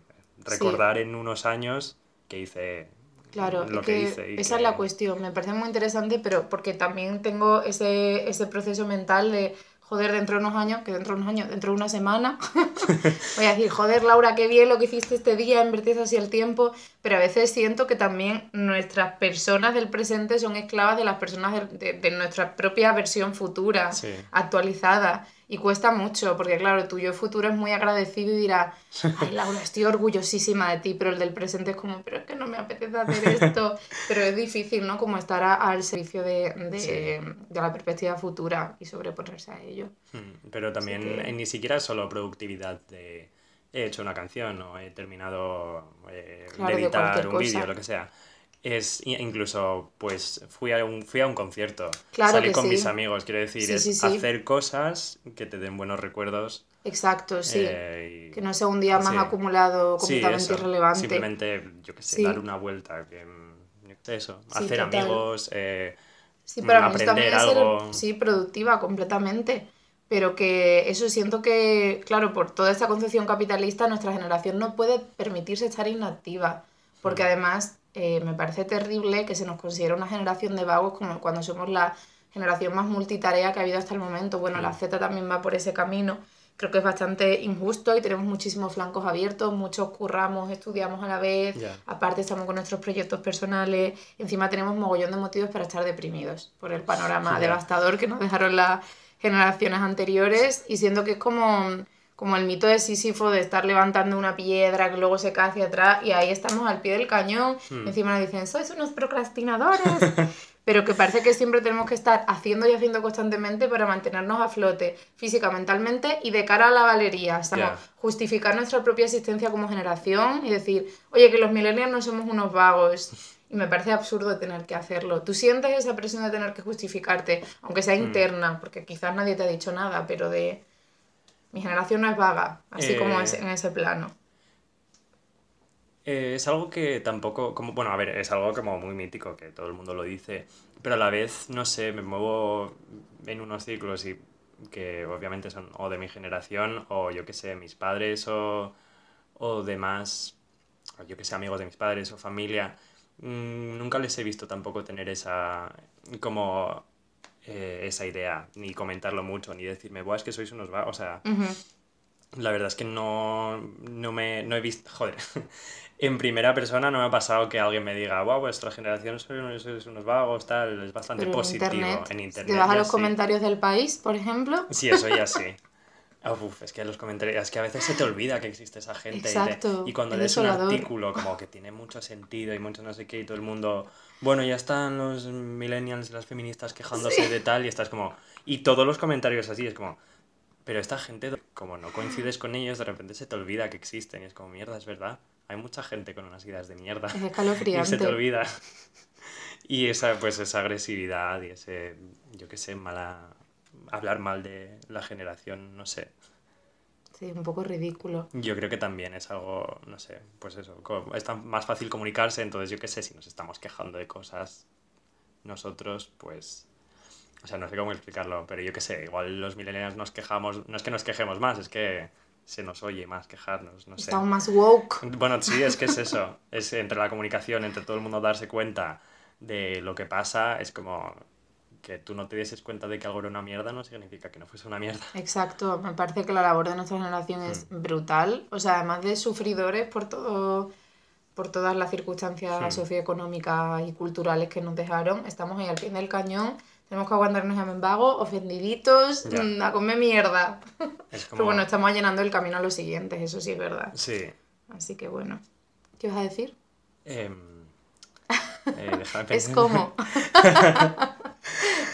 recordar en unos años que hice Claro, lo es que, que hice. esa es que- la cuestión. Me parece muy interesante, pero porque también tengo ese, ese proceso mental de, joder, dentro de unos años, que dentro de unos años, dentro de una semana, *laughs* voy a decir, joder, Laura, qué bien lo que hiciste este día, invertiste así el tiempo, pero a veces siento que también nuestras personas del presente son esclavas de las personas del- de, de nuestra propia versión futura, Sí. actualizada. Y cuesta mucho, porque claro, tu yo futuro es muy agradecido y dirá, ay Laura, estoy orgullosísima de ti, pero el del presente es como, pero es que no me apetece hacer esto. *laughs* pero es difícil, ¿no? Como estar a- al servicio de, de, Sí. de la perspectiva futura y sobreponerse a ello. Mm, Pero también que- ni siquiera es solo productividad de he hecho una canción o he terminado eh, Claro, de editar un vídeo, lo que sea. Es incluso, pues fui a un, fui a un concierto, Claro salí con sí. mis amigos, quiero decir, Sí, es sí, hacer cosas que te den buenos recuerdos. Exacto, sí. eh, y- que no sea un día más acumulado, completamente irrelevante. Simplemente, yo qué sé, dar una vuelta, que, mm, yo qué sé, eso, hacer total. amigos, eh, Sí, para mí aprender también es ser, algo. sí, productiva completamente. Pero que eso siento que, claro, por toda esta concepción capitalista, nuestra generación no puede permitirse estar inactiva. Porque además eh, me parece terrible que se nos considere una generación de vagos como cuando somos la generación más multitarea que ha habido hasta el momento. Bueno, la Z también va por ese camino. Creo que es bastante injusto y tenemos muchísimos flancos abiertos, muchos curramos, estudiamos a la vez, aparte estamos con nuestros proyectos personales, encima tenemos mogollón de motivos para estar deprimidos por el panorama devastador que nos dejaron las generaciones anteriores. Y siendo que es como como el mito de Sísifo de estar levantando una piedra que luego se cae hacia atrás y ahí estamos al pie del cañón. Hmm. Encima nos dicen, sois unos procrastinadores. *laughs* Pero que parece que siempre tenemos que estar haciendo y haciendo constantemente para mantenernos a flote física, mentalmente y de cara a la galería. O sea, justificar nuestra propia existencia como generación y decir, oye, que los millennials no somos unos vagos. Y me parece absurdo tener que hacerlo. Tú sientes esa presión de tener que justificarte, aunque sea hmm. interna, porque quizás nadie te ha dicho nada, pero de mi generación no es vaga, así como es en ese plano. Eh, es algo que tampoco, como, bueno, a ver, es algo como muy mítico, que todo el mundo lo dice, pero a la vez, no sé, me muevo en unos ciclos y que obviamente son o de mi generación o yo que sé, mis padres o, o demás, yo que sé, amigos de mis padres o familia, mm, nunca les he visto tampoco tener esa, como eh, esa idea, ni comentarlo mucho, ni decirme, Buah, es que sois unos vagos. O sea, la verdad es que no, no me no he visto. *laughs* Joder. en primera persona no me ha pasado que alguien me diga, wow, vuestra generación sois, unos vagos, tal. Es bastante positivo en internet. ¿Te vas a los comentarios del país, por ejemplo? Sí, eso ya sí. *laughs* Uf, es que los comentarios, es que a veces se te olvida que existe esa gente. Exacto, y, cuando lees un artículo como que tiene mucho sentido y mucho no sé qué, y todo el mundo, bueno, ya están los millennials y las feministas quejándose de tal, y estás como. Y todos los comentarios así, es como. Pero esta gente, como no coincides con ellos, de repente se te olvida que existen, y es como, mierda, es verdad. Hay mucha gente con unas ideas de mierda. Es *laughs* escalofriante. Y se te olvida. *laughs* y esa, pues, esa agresividad y ese, yo qué sé, mala hablar mal de la generación, no sé. Sí, un poco ridículo. Yo creo que también es algo, no sé, pues eso, es más fácil comunicarse, entonces yo qué sé, si nos estamos quejando de cosas nosotros, pues... O sea, no sé cómo explicarlo, pero yo qué sé, igual los millennials nos quejamos, no es que nos quejemos más, es que se nos oye más quejarnos, no sé. Estamos más woke. Bueno, sí, es que es eso, es entre la comunicación, entre todo el mundo darse cuenta de lo que pasa, es como que tú no te dieses cuenta de que algo era una mierda no significa que no fuese una mierda. Exacto, me parece que la labor de nuestra generación es hmm. brutal, o sea, además de sufridores por todo por todas las circunstancias hmm. socioeconómicas y culturales que nos dejaron, estamos ahí al pie del cañón, tenemos que aguantarnos a vago, ofendiditos, mm, a comer mierda. *laughs* Pero bueno, estamos llenando el camino a los siguientes, eso sí es verdad. Sí. Así que bueno, ¿qué vas a decir? *laughs* Eh, eh, es como... *laughs*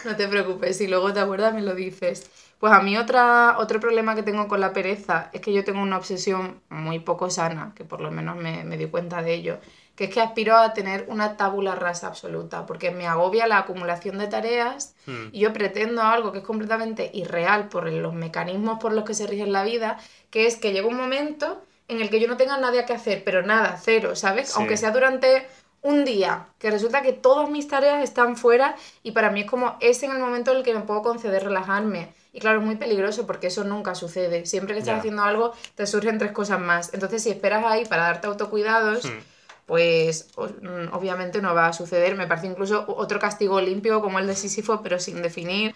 no te preocupes, si luego te acuerdas me lo dices. Pues a mí otra, otro problema que tengo con la pereza es que yo tengo una obsesión muy poco sana, que por lo menos me, me di cuenta de ello, que es que aspiro a tener una tabula rasa absoluta, porque me agobia la acumulación de tareas hmm. y yo pretendo algo que es completamente irreal por los mecanismos por los que se rige la vida, que es que llega un momento en el que yo no tenga nada que hacer, pero nada, cero, ¿sabes? Aunque sea durante un día que resulta que todas mis tareas están fuera y para mí es como es en el momento en el que me puedo conceder relajarme. Y claro, es muy peligroso porque eso nunca sucede. Siempre que estás haciendo algo te surgen tres cosas más. Entonces si esperas ahí para darte autocuidados, hmm. pues mm, obviamente no va a suceder. Me parece incluso otro castigo limpio como el de Sísifo, pero sin definir.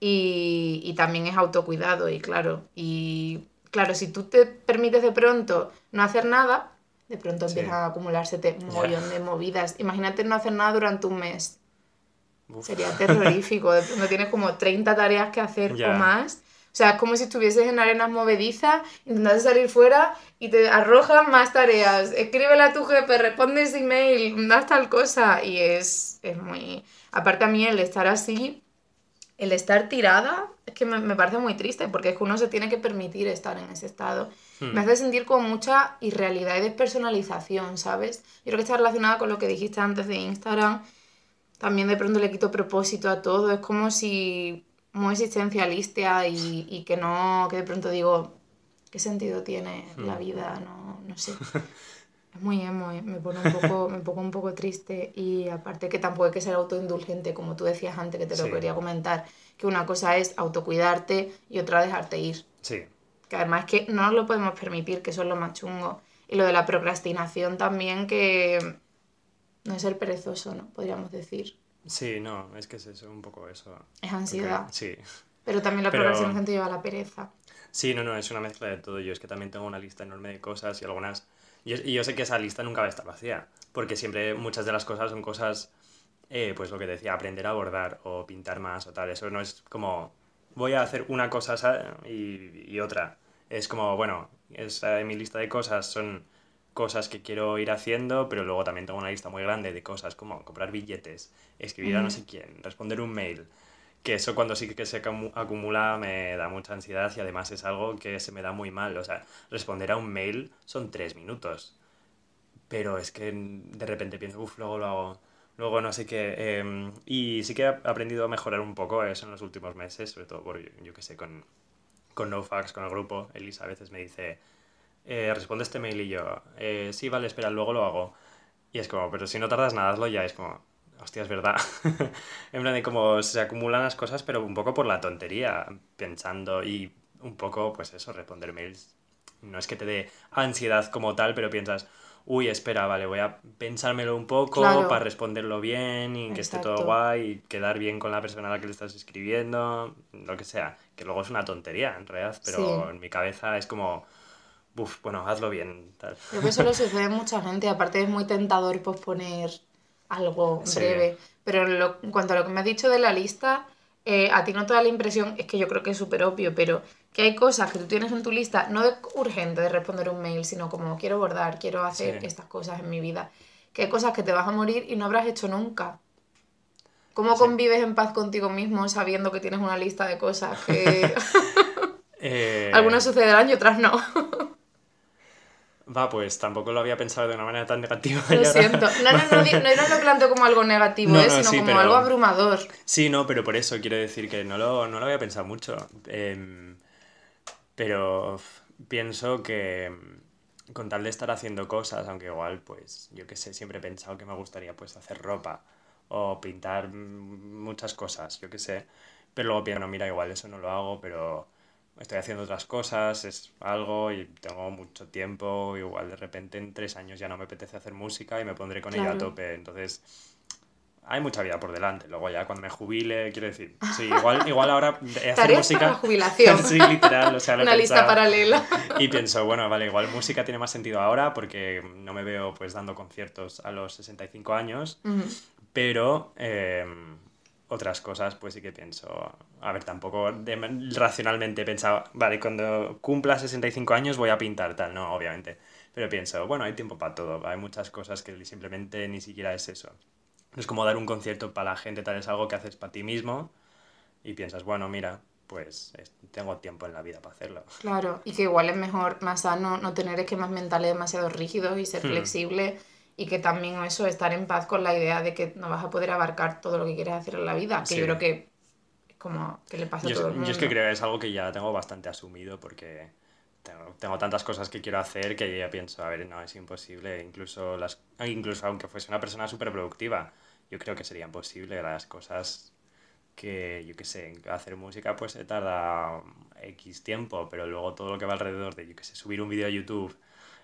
Y, y también es autocuidado y claro. Y claro, si tú te permites de pronto no hacer nada, de pronto empiezan a acumularse un montón de movidas. Imagínate no hacer nada durante un mes. Sería terrorífico. De pronto tienes como 30 tareas que hacer o más. O sea, es como si estuvieses en arenas movedizas, intentas salir fuera y te arrojan más tareas. Escríbele a tu jefe, responde ese email, das tal cosa. Y es, es muy... Aparte a mí el estar así, el estar tirada, es que me, me parece muy triste porque es que uno se tiene que permitir estar en ese estado. Me hmm. hace sentir con mucha irrealidad y despersonalización, ¿sabes? Yo creo que está relacionada con lo que dijiste antes de Instagram. También de pronto le quito propósito a todo. Es como si muy existencialista y, y que no, que de pronto digo, ¿qué sentido tiene la hmm. vida? No, no sé. *laughs* Es muy emo, eh, me pone un poco, me pongo un poco triste y aparte que tampoco hay que ser autoindulgente, como tú decías antes que te lo quería comentar, que una cosa es autocuidarte y otra dejarte ir. Sí que además que no nos lo podemos permitir, que eso es lo más chungo. Y lo de la procrastinación también, que No es ser perezoso, ¿no? Podríamos decir. Sí, no, es que es eso, un poco eso. Es ansiedad. Porque- sí. Pero también la Pero- procrastinación te lleva a la pereza. Sí, no, no, es una mezcla de todo. Yo es que también tengo una lista enorme de cosas y algunas... Y, y yo sé que esa lista nunca va a estar vacía, porque siempre muchas de las cosas son cosas, eh, pues lo que decía, aprender a bordar o pintar más o tal. Eso no es como, voy a hacer una cosa sa- y, y otra. Es como, bueno, esa de mi lista de cosas son cosas que quiero ir haciendo, pero luego también tengo una lista muy grande de cosas como comprar billetes, escribir a no sé quién, responder un mail, que eso cuando sí que se acumu- acumula me da mucha ansiedad y además es algo que se me da muy mal. O sea, responder a un mail son tres minutos. Pero es que de repente pienso, uff, luego lo hago, luego no sé qué. em, y sí que he aprendido a mejorar un poco eso en los últimos meses, sobre todo por, yo, yo qué sé, con, con NoFax, con el grupo. Elisa a veces me dice, eh, responde este mail y yo, "Eh, sí, vale, espera, luego lo hago. Y es como, pero si no tardas nada, hazlo ya. Es como, hostia, es verdad. *laughs* en plan de como se acumulan las cosas, pero un poco por la tontería, pensando y un poco, pues eso, responder mails. No es que te dé ansiedad como tal, pero piensas, uy, espera, vale, voy a pensármelo un poco Claro. para responderlo bien y que esté todo guay y quedar bien con la persona a la que le estás escribiendo, lo que sea. Que luego es una tontería, en realidad, pero Sí. en mi cabeza es como, uff, bueno, hazlo bien, tal. Creo que eso le sucede a mucha gente. Aparte es muy tentador posponer algo Sí. breve. Pero en, lo- en cuanto a lo que me has dicho de la lista, eh, a ti no te da la impresión, es que yo creo que es súper obvio, pero que hay cosas que tú tienes en tu lista, no de urgente de responder un mail, sino como quiero bordar, quiero hacer Sí. estas cosas en mi vida. Que hay cosas que te vas a morir y no habrás hecho nunca. ¿Cómo Sí. convives en paz contigo mismo sabiendo que tienes una lista de cosas que *laughs* *laughs* Eh, algunas sucederán y otras no? *laughs* Va, pues tampoco lo había pensado de una manera tan negativa. Lo siento. No, no, no, no, no lo planteo como algo negativo, ¿eh? no, sino sí, como pero- algo abrumador. Sí, no, pero por eso quiero decir que no lo, no lo había pensado mucho. Em, pero pienso que em, con tal de estar haciendo cosas, aunque igual, pues, yo qué sé, siempre he pensado que me gustaría pues hacer ropa o pintar mm, muchas cosas, yo qué sé. Pero luego pienso, mira, igual eso no lo hago, pero estoy haciendo otras cosas, es algo y tengo mucho tiempo, igual de repente en tres años ya no me apetece hacer música y me pondré con ella a tope. Entonces, hay mucha vida por delante. Luego ya cuando me jubile, quiero decir, sí, igual, igual ahora hacer Tareas música... para la jubilación. *laughs* sí, literal, o sea, lo he Una lista paralela. Y pienso, bueno, vale, igual música tiene más sentido ahora porque no me veo pues dando conciertos a los 65 años, Ujú. pero eh, otras cosas pues sí que pienso, a ver, tampoco de- racionalmente he pensado, vale, cuando cumpla 65 años voy a pintar tal, no, obviamente, pero pienso, bueno, hay tiempo para todo, hay muchas cosas que simplemente ni siquiera es eso. Es como dar un concierto para la gente, tal es algo que haces para ti mismo y piensas, bueno, mira, pues es- tengo tiempo en la vida para hacerlo. Claro, y que igual es mejor, más sano, no tener esquemas mentales demasiado rígidos y ser Hmm. flexible y que también eso, estar en paz con la idea de que no vas a poder abarcar todo lo que quieres hacer en la vida, que Sí. yo creo que es como que le pasa a Yo, todo el mundo. yo es que creo que es algo que ya tengo bastante asumido porque tengo, tengo tantas cosas que quiero hacer que ya pienso, a ver, no, es imposible. Incluso, las, incluso aunque fuese una persona súper productiva, yo creo que sería imposible las cosas que, yo qué sé, hacer música pues se tarda X tiempo, pero luego todo lo que va alrededor de, yo qué sé, subir un vídeo a YouTube,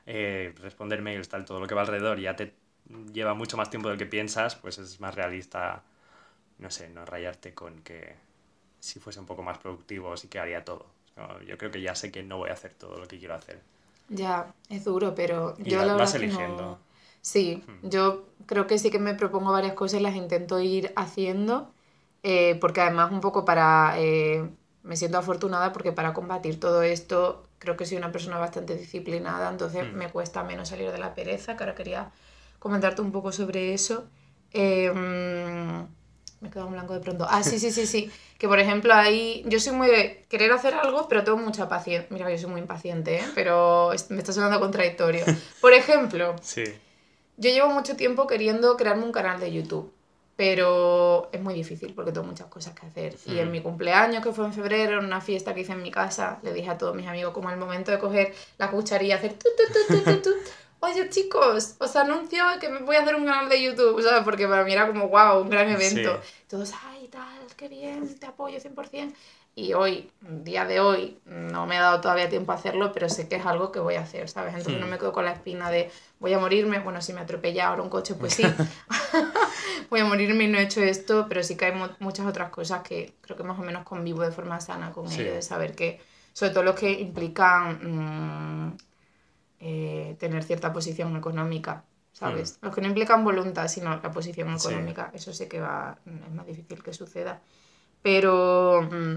eh, responder mails, tal, todo lo que va alrededor ya te lleva mucho más tiempo del que piensas, pues es más realista, no sé, no rayarte con que si fuese un poco más productivo sí que haría todo. Yo creo que ya sé que no voy a hacer todo lo que quiero hacer. Ya, es duro, pero Y yo va- la vas verdad que no- eligiendo. Hmm. Sí, yo creo que sí que me propongo varias cosas y las intento ir haciendo, eh, porque además un poco para... eh, me siento afortunada porque para combatir todo esto creo que soy una persona bastante disciplinada, entonces Mm. me cuesta menos salir de la pereza, que ahora quería comentarte un poco sobre eso. Eh, mm, me he quedado en blanco de pronto. Ah, sí, sí, sí, sí. Que por ejemplo ahí yo soy muy de querer hacer algo, pero tengo mucha paciencia. Mira, yo soy muy impaciente, ¿eh? pero me está sonando contradictorio. Por ejemplo, *laughs* Sí, yo llevo mucho tiempo queriendo crearme un canal de YouTube, pero es muy difícil porque tengo muchas cosas que hacer. Y en Hmm. mi cumpleaños, que fue en febrero, en una fiesta que hice en mi casa, le dije a todos mis amigos, como el momento de coger la cucharilla y hacer tu, tu, tu, tu, tu, tu. *laughs* Oye, chicos, os anuncio que me voy a hacer un canal de YouTube, ¿sabes? Porque para mí era como, wow, un gran evento. Sí. Todos, ay, tal, qué bien, te apoyo 100%. Y hoy, día de hoy, no me he dado todavía tiempo a hacerlo, pero sé que es algo que voy a hacer, ¿sabes? Entonces no Hmm. me quedo con la espina de voy a morirme. Bueno, si me atropella ahora un coche, pues sí. *laughs* *laughs* voy a morirme y no he hecho esto, pero sí que hay mu- muchas otras cosas que creo que más o menos convivo de forma sana con Sí. ello, de saber que, sobre todo los que implican mm, eh, tener cierta posición económica, ¿sabes? Los que no implican voluntad, sino la posición Hmm. Sí. económica, eso sé que va, es más difícil que suceda. Pero, mm,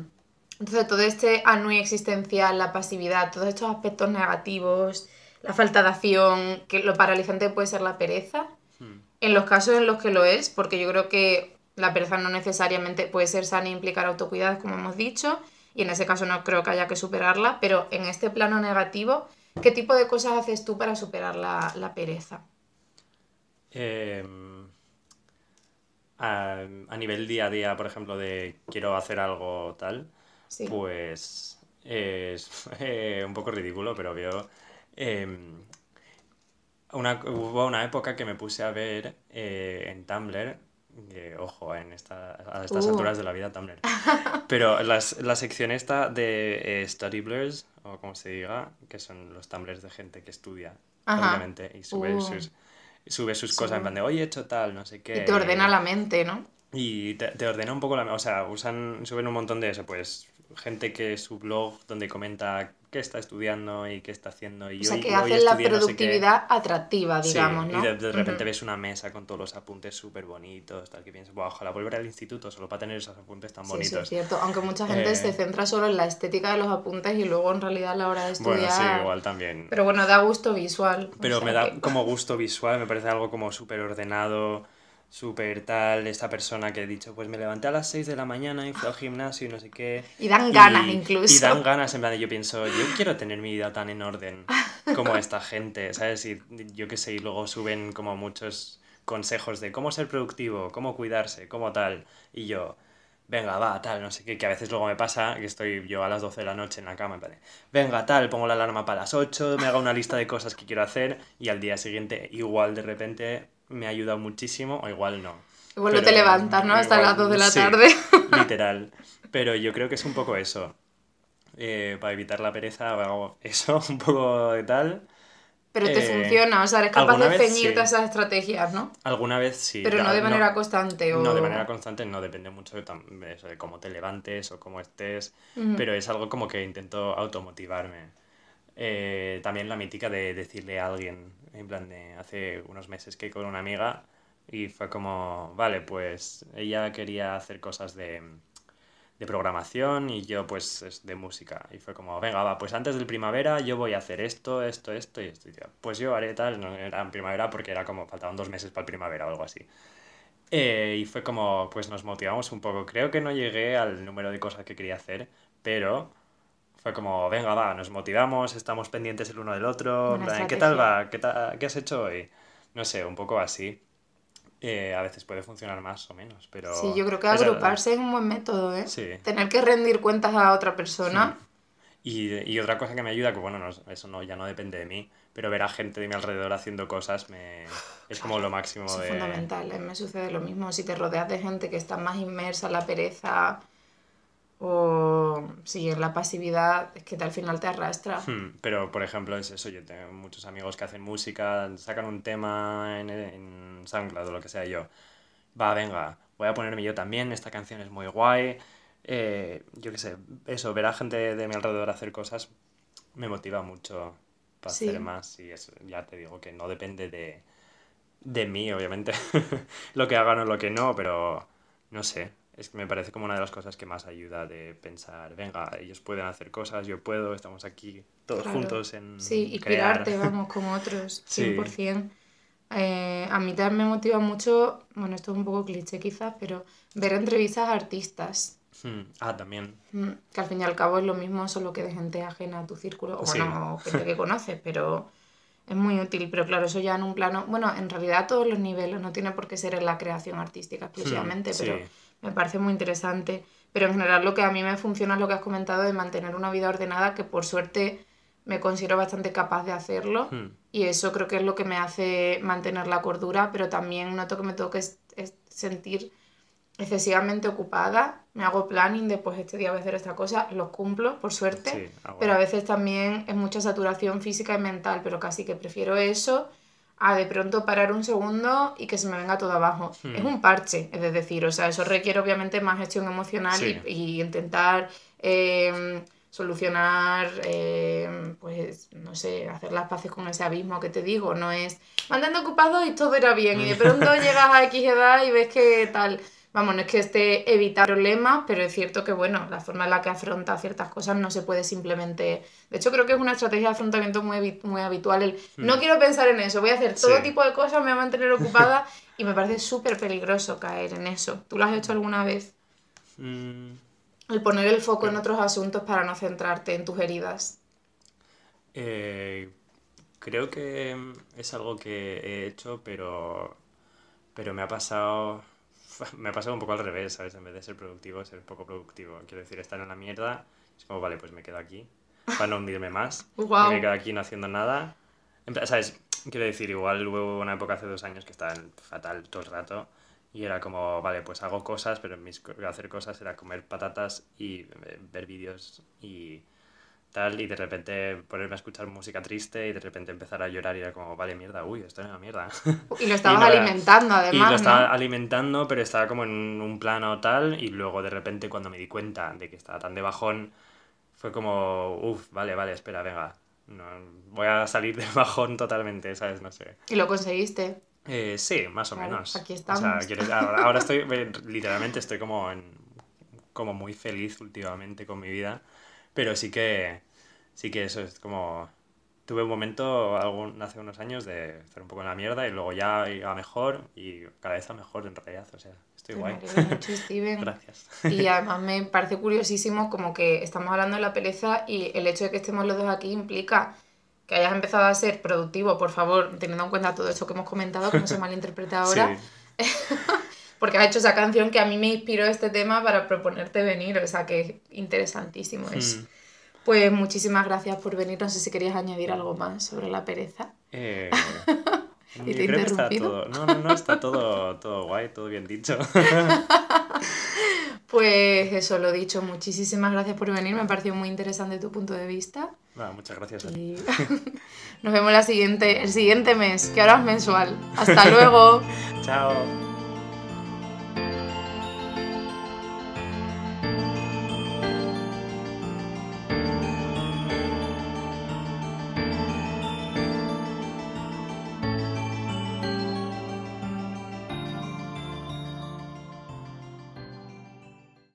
entonces todo este anui existencial, la pasividad, todos estos aspectos negativos, la falta de acción, que lo paralizante puede ser la pereza, Hmm. en los casos en los que lo es, porque yo creo que la pereza no necesariamente puede ser sana e implicar autocuidado, como hemos dicho, y en ese caso no creo que haya que superarla, pero en este plano negativo, ¿qué tipo de cosas haces tú para superar la, la pereza? A, a nivel día a día, por ejemplo, de quiero hacer algo tal, Sí. pues es *laughs* eh, un poco ridículo, pero veo... em, una, hubo una época que me puse a ver eh, en Tumblr, que, ojo, en esta, a estas Uh. alturas de la vida Tumblr, *laughs* pero las, la sección esta de eh, Study Blurs, o como se diga, que son los Tumblrs de gente que estudia, obviamente, y sube Uh. sus, sube sus cosas en plan de, hoy he hecho tal, no sé qué. Y te ordena la mente, ¿no? Y te, te ordena un poco la... O sea, usan, suben un montón de eso, pues gente que su blog donde comenta qué está estudiando y qué está haciendo. Y O sea, hoy- que hacen la estudié no sé productividad atractiva, Sí, digamos, ¿no? y de, de repente Ujú. ves una mesa con todos los apuntes súper bonitos, tal, que piensas, "Buah, ojalá volver al instituto solo para tener esos apuntes tan Sí, eso es bonitos. cierto. Aunque mucha gente Eh, se centra solo en la estética de los apuntes y luego en realidad a la hora de Bueno, estudiar... sí, igual también. Pero bueno, da gusto visual. o Pero sea me da que- como gusto visual, me parece algo como súper ordenado, súper tal, esta persona que he dicho, pues me levanté a las 6 de la mañana y fui al gimnasio y no sé qué. Y dan ganas incluso. Y dan ganas, en plan, yo pienso, yo quiero tener mi vida tan en orden como esta gente, ¿sabes? Y yo qué sé, y luego suben como muchos consejos de cómo ser productivo, cómo cuidarse, cómo tal. Y yo, venga, va, tal, no sé qué, que a veces luego me pasa que estoy yo a las 12 de la noche en la cama, en plan de, venga, tal, pongo la alarma para las 8, me hago una lista de cosas que quiero hacer y al día siguiente igual de repente me ha ayudado muchísimo o igual no. Igual no te levantas, ¿no? Hasta igual- las 2 de la sí, tarde. *laughs* *laughs* Literal. Pero yo creo que es un poco eso. Eh, para evitar la pereza hago eso, *laughs* un poco de tal. Pero te Eh, funciona, o sea, eres capaz de ceñirte sí. a esas estrategias, ¿no? Alguna vez sí. Pero no de manera constante o... No, de manera constante no, depende mucho de, de cómo te levantes o cómo estés, pero es algo como que intento automotivarme. Eh, también la mítica de decirle a alguien, en plan de hace unos meses que con una amiga y fue como, vale, pues ella quería hacer cosas de, de programación y yo pues es de música y fue como, venga, va, pues antes del primavera yo voy a hacer esto, esto, esto y esto. Y yo, pues yo haré tal, no era en primavera porque era como, faltaban dos meses para el primavera o algo así. Eh, y fue como, pues nos motivamos un poco. Creo que no llegué al número de cosas que quería hacer, pero fue como, venga, va, nos motivamos, estamos pendientes el uno del otro. plan, ¿Qué tal va? ¿Qué, ta- ¿Qué has hecho hoy? No sé, un poco así. Eh, a veces puede funcionar más o menos, pero... Sí, yo creo que es- agruparse es un buen método, ¿eh? Sí. Tener que rendir cuentas a otra persona. Y, y otra cosa que me ayuda, que bueno, no, eso no, ya no depende de mí, pero ver a gente de mi alrededor haciendo cosas me, es como lo máximo Eso es de... fundamental, ¿eh? me sucede lo mismo. Si te rodeas de gente que está más inmersa en la pereza o en la pasividad, es que al final te arrastra. Hmm, Pero, por ejemplo, es eso, yo tengo muchos amigos que hacen música, sacan un tema en, en SoundCloud o lo que sea, yo, va, venga, voy a ponerme yo también, esta canción es muy guay, eh, yo qué sé, eso, ver a gente de mi alrededor hacer cosas me motiva mucho para Sí. hacer más, y eso, ya te digo que no depende de, de mí, obviamente, *laughs* lo que hagan o lo que no, pero no sé. Es que me parece como una de las cosas que más ayuda de pensar, venga, ellos pueden hacer cosas, yo puedo, estamos aquí todos Claro. juntos en Sí, inspirarte, *laughs* vamos, con otros, Sí. 100%. Eh, a mí también me motiva mucho, bueno, esto es un poco cliché quizás, pero ver entrevistas a artistas, Hmm, Ah, también. mm, que al fin y al cabo es lo mismo, solo que de gente ajena a tu círculo, o Sí. bueno, gente que conoces, pero es muy útil. Pero claro, eso ya en un plano, bueno, en realidad a todos los niveles, no tiene por qué ser en la creación artística exclusivamente, Hmm, sí. pero me parece muy interesante. Pero en general lo que a mí me funciona es lo que has comentado de mantener una vida ordenada, que por suerte me considero bastante capaz de hacerlo. Hmm, Y eso creo que es lo que me hace mantener la cordura, pero también noto que me tengo que es- es sentir excesivamente ocupada, me hago planning de pues este día voy a hacer esta cosa, los cumplo, por suerte, Sí, ah, pero a veces también es mucha saturación física y mental, pero casi que prefiero eso a de pronto parar un segundo y que se me venga todo abajo. Hmm. Es un parche, es de decir, o sea, eso requiere obviamente más gestión emocional Sí. y, y intentar eh, solucionar, eh, pues, no sé, hacer las paces con ese abismo que te digo, no es mantente ocupado y todo era bien y de pronto *laughs* llegas a X edad y ves que tal... Vamos, no es que esté evitando problemas, pero es cierto que, bueno, la forma en la que afronta ciertas cosas no se puede simplemente... De hecho, creo que es una estrategia de afrontamiento muy, muy habitual el no quiero pensar en eso, voy a hacer todo Hmm. Sí. tipo de cosas, me voy a mantener ocupada *laughs* y me parece súper peligroso caer en eso. ¿Tú lo has hecho alguna vez? Mm, El poner el foco en otros asuntos para no centrarte en tus heridas. eh, creo que es algo que he hecho, pero, pero me ha pasado, me ha pasado un poco al revés, ¿sabes? En vez de ser productivo, ser poco productivo. Quiero decir, estar en la mierda, es como, vale, pues me quedo aquí, para no hundirme más, *laughs* y me quedo aquí no haciendo nada. ¿Sabes? Quiero decir, igual hubo una época hace dos años que estaba fatal todo el rato. Y era como, vale, pues hago cosas, pero mis hacer cosas era comer patatas y eh, ver vídeos y tal, y de repente ponerme a escuchar música triste y de repente empezar a llorar y era como, vale, mierda, uy, esto es una mierda. *laughs* Y lo estabas no era- alimentando, y además, lo estaba ¿no? alimentando, pero estaba como en un plano tal, y luego de repente cuando me di cuenta de que estaba tan de bajón, fue como, uff, vale, vale, espera, venga, no, voy a salir del *laughs* bajón totalmente, ¿sabes? No sé. Y lo conseguiste. Eh, sí, más o Claro, menos. aquí O sea, estamos. ahora, ahora estoy, *laughs* eh, literalmente estoy como, en- como muy feliz últimamente con mi vida, pero sí que, sí que eso es como, tuve un momento algún, hace unos años de estar un poco en la mierda y luego ya iba mejor y cada vez a mejor en realidad, o sea, estoy guay. mucho, *laughs* Steven. Gracias. Y *laughs* además me parece curiosísimo como que estamos hablando de la pereza y el hecho de que estemos los dos aquí implica que hayas empezado a ser productivo, por favor, teniendo en cuenta todo esto que hemos comentado, que no se *laughs* malinterprete ahora, Sí. Porque has hecho esa canción que a mí me inspiró este tema para proponerte venir, o sea que es interesantísimo eso. Mm. Pues muchísimas gracias por venir, no sé si querías añadir algo más sobre la pereza. Eh, *laughs* ¿Y yo te he creo que está todo, no, no, no, está todo, todo guay, todo bien dicho. *laughs* Pues eso, lo dicho, muchísimas gracias por venir, me pareció muy interesante tu punto de vista. Nada, muchas gracias a ti. *laughs* Nos vemos la siguiente, el siguiente mes, que ahora es mensual. Hasta luego. Chao.